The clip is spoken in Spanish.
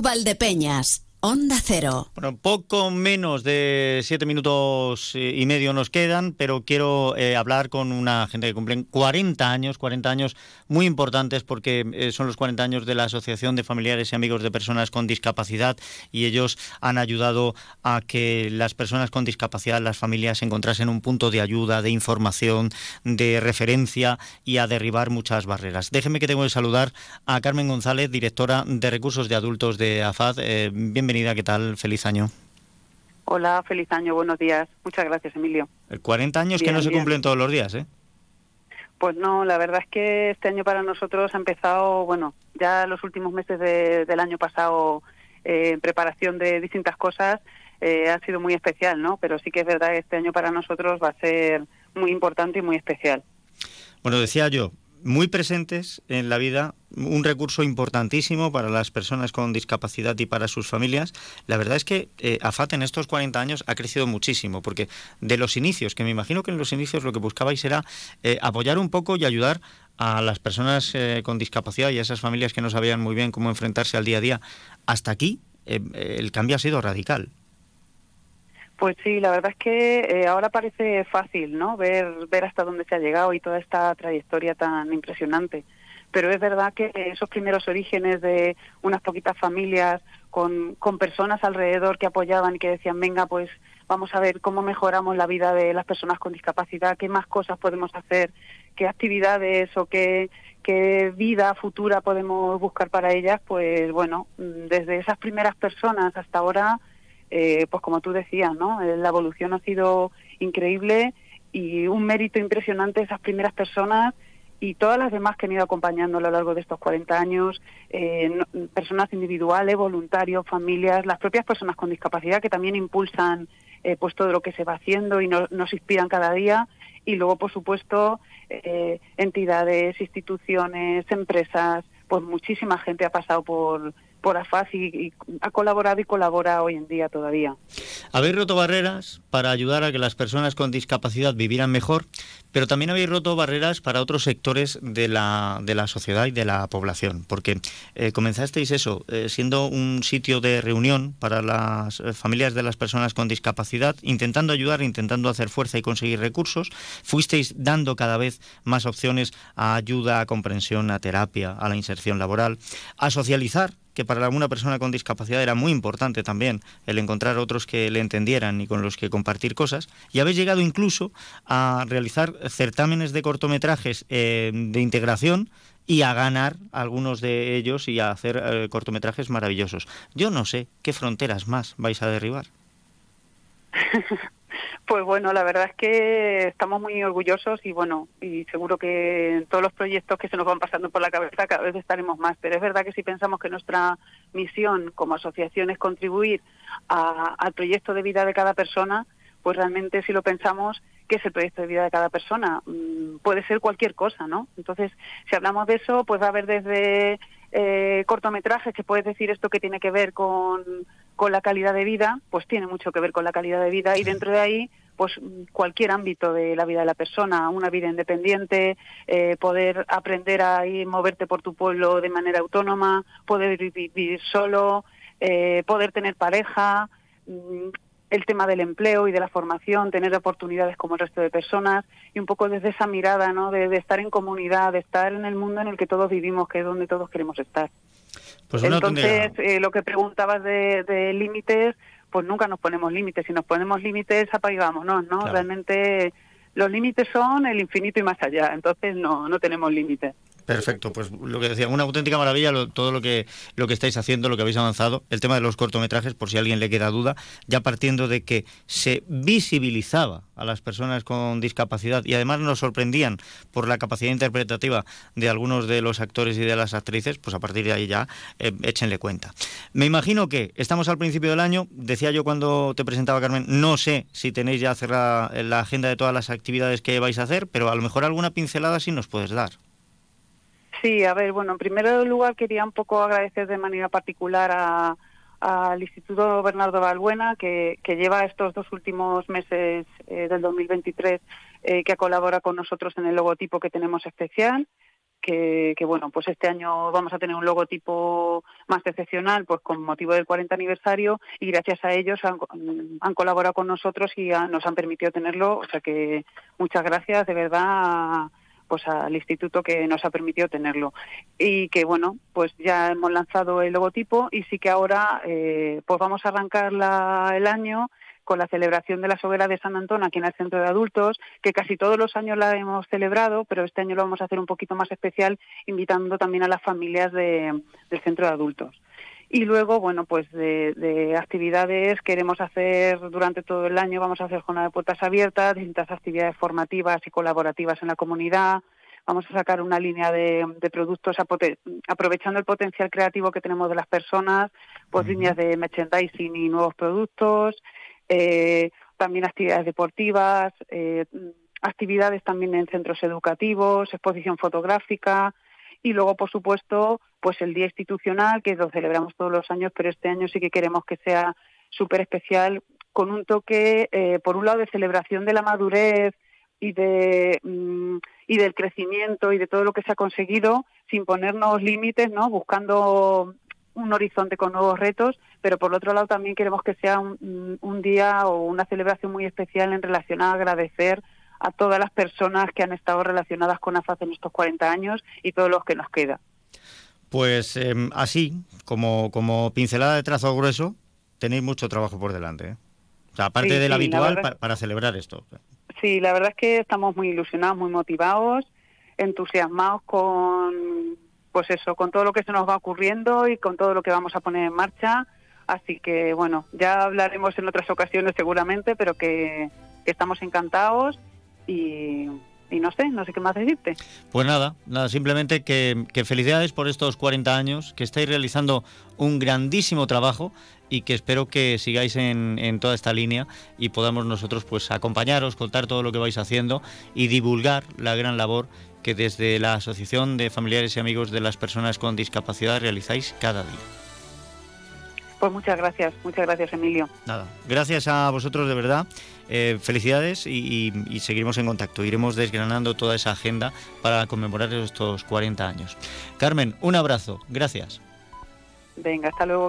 Valdepeñas. Onda Cero. Bueno, poco menos de siete minutos y medio nos quedan, pero quiero eh, hablar con una gente que cumplen 40 años, 40 años muy importantes porque eh, son los 40 años de la Asociación de Familiares y Amigos de Personas con Discapacidad y ellos han ayudado a que las personas con discapacidad, las familias, encontrasen un punto de ayuda, de información, de referencia y a derribar muchas barreras. Déjeme que tengo que saludar a Carmen González, directora de Recursos de Adultos de AFAD. Eh, ¿qué tal? Feliz año. Hola, feliz año, buenos días. Muchas gracias, Emilio. 40 años que Bien, no se cumplen todos los días, ¿eh? Pues no, la verdad es que este año para nosotros ha empezado, bueno, ya los últimos meses de- del año pasado eh, en preparación de distintas cosas eh, ha sido muy especial, ¿no? Pero sí que es verdad que este año para nosotros va a ser muy importante y muy especial. Bueno, decía yo, muy presentes en la vida, un recurso importantísimo para las personas con discapacidad y para sus familias. La verdad es que eh, AFAT en estos 40 años ha crecido muchísimo, porque de los inicios, que me imagino que en los inicios lo que buscabais era eh, apoyar un poco y ayudar a las personas eh, con discapacidad y a esas familias que no sabían muy bien cómo enfrentarse al día a día, hasta aquí eh, el cambio ha sido radical. Pues sí, la verdad es que eh, ahora parece fácil, ¿no? Ver, ver hasta dónde se ha llegado y toda esta trayectoria tan impresionante. Pero es verdad que esos primeros orígenes de unas poquitas familias con, con personas alrededor que apoyaban y que decían, venga, pues vamos a ver cómo mejoramos la vida de las personas con discapacidad, qué más cosas podemos hacer, qué actividades o qué, qué vida futura podemos buscar para ellas, pues bueno, desde esas primeras personas hasta ahora eh, pues como tú decías, ¿no? Eh, La evolución ha sido increíble y un mérito impresionante esas primeras personas y todas las demás que han ido acompañando a lo largo de estos 40 años, eh, personas individuales, voluntarios, familias, las propias personas con discapacidad que también impulsan eh, pues todo lo que se va haciendo y no- nos inspiran cada día y luego por supuesto eh, entidades, instituciones, empresas, pues muchísima gente ha pasado por por AFAS y, y ha colaborado y colabora hoy en día todavía. Habéis roto barreras para ayudar a que las personas con discapacidad vivieran mejor, pero también habéis roto barreras para otros sectores de la, de la sociedad y de la población, porque eh, comenzasteis eso, eh, siendo un sitio de reunión para las eh, familias de las personas con discapacidad, intentando ayudar, intentando hacer fuerza y conseguir recursos, fuisteis dando cada vez más opciones a ayuda, a comprensión, a terapia, a la inserción laboral, a socializar que para alguna persona con discapacidad era muy importante también el encontrar otros que le entendieran y con los que compartir cosas. Y habéis llegado incluso a realizar certámenes de cortometrajes eh, de integración y a ganar algunos de ellos y a hacer eh, cortometrajes maravillosos. Yo no sé qué fronteras más vais a derribar. Pues bueno, la verdad es que estamos muy orgullosos y bueno, y seguro que en todos los proyectos que se nos van pasando por la cabeza cada vez estaremos más. Pero es verdad que si pensamos que nuestra misión como asociación es contribuir a- al proyecto de vida de cada persona, pues realmente si lo pensamos, ¿qué es el proyecto de vida de cada persona? Mm, puede ser cualquier cosa, ¿no? Entonces, si hablamos de eso, pues va a haber desde eh, cortometrajes que puedes decir esto que tiene que ver con, con la calidad de vida, pues tiene mucho que ver con la calidad de vida y dentro de ahí pues cualquier ámbito de la vida de la persona, una vida independiente, eh, poder aprender a ir moverte por tu pueblo de manera autónoma, poder vi- vivir solo, eh, poder tener pareja, mm, el tema del empleo y de la formación, tener oportunidades como el resto de personas y un poco desde esa mirada, ¿no? De, de estar en comunidad, de estar en el mundo en el que todos vivimos, que es donde todos queremos estar. Pues Entonces, eh, lo que preguntabas de, de límites, pues nunca nos ponemos límites. Si nos ponemos límites, apaigámonos, ¿no? Claro. Realmente los límites son el infinito y más allá. Entonces, no, no tenemos límites. Perfecto, pues lo que decía, una auténtica maravilla todo lo que lo que estáis haciendo, lo que habéis avanzado, el tema de los cortometrajes, por si a alguien le queda duda, ya partiendo de que se visibilizaba a las personas con discapacidad y además nos sorprendían por la capacidad interpretativa de algunos de los actores y de las actrices, pues a partir de ahí ya eh, échenle cuenta. Me imagino que estamos al principio del año, decía yo cuando te presentaba Carmen, no sé si tenéis ya cerrada la agenda de todas las actividades que vais a hacer, pero a lo mejor alguna pincelada sí nos puedes dar. Sí, a ver, bueno, en primer lugar quería un poco agradecer de manera particular a, al Instituto Bernardo Balbuena, que, que lleva estos dos últimos meses eh, del 2023, eh, que colabora con nosotros en el logotipo que tenemos especial. que, bueno, pues este año vamos a tener un logotipo más excepcional, pues con motivo del 40 aniversario y gracias a ellos han, han colaborado con nosotros y nos han permitido tenerlo, o sea que muchas gracias de verdad pues al instituto que nos ha permitido tenerlo y que bueno pues ya hemos lanzado el logotipo y sí que ahora eh, pues vamos a arrancar la, el año con la celebración de la Hoguera de San Antón aquí en el Centro de Adultos, que casi todos los años la hemos celebrado, pero este año lo vamos a hacer un poquito más especial, invitando también a las familias de, del Centro de Adultos. Y luego, bueno, pues de, de, actividades queremos hacer durante todo el año, vamos a hacer jornada de puertas abiertas, distintas actividades formativas y colaborativas en la comunidad, vamos a sacar una línea de, de productos aprovechando el potencial creativo que tenemos de las personas, pues líneas de merchandising y nuevos productos, eh, también actividades deportivas, eh, actividades también en centros educativos, exposición fotográfica y luego, por supuesto, pues el Día Institucional, que lo celebramos todos los años, pero este año sí que queremos que sea súper especial con un toque, eh, por un lado, de celebración de la madurez y de mm, y del crecimiento y de todo lo que se ha conseguido sin ponernos límites, ¿no? Buscando un horizonte con nuevos retos, pero por otro lado también queremos que sea un, un día o una celebración muy especial en relación a agradecer a todas las personas que han estado relacionadas con AFAZ en estos 40 años y todos los que nos queda. Pues eh, así, como, como pincelada de trazo grueso, tenéis mucho trabajo por delante. ¿eh? O sea, aparte sí, del sí, habitual verdad... para, para celebrar esto. Sí, la verdad es que estamos muy ilusionados, muy motivados, entusiasmados con pues eso, con todo lo que se nos va ocurriendo y con todo lo que vamos a poner en marcha. Así que bueno, ya hablaremos en otras ocasiones seguramente, pero que, que estamos encantados y, no sé, no sé qué más decirte. Pues nada, nada simplemente que, que, felicidades por estos 40 años, que estáis realizando un grandísimo trabajo y que espero que sigáis en, en, toda esta línea y podamos nosotros pues acompañaros, contar todo lo que vais haciendo y divulgar la gran labor que desde la Asociación de Familiares y Amigos de las Personas con Discapacidad realizáis cada día. Pues muchas gracias, muchas gracias Emilio. Nada, gracias a vosotros de verdad, eh, felicidades y, y, y, seguiremos en contacto. Iremos desgranando toda esa agenda para conmemorar estos 40 años. Carmen, un abrazo, gracias. Venga, hasta luego.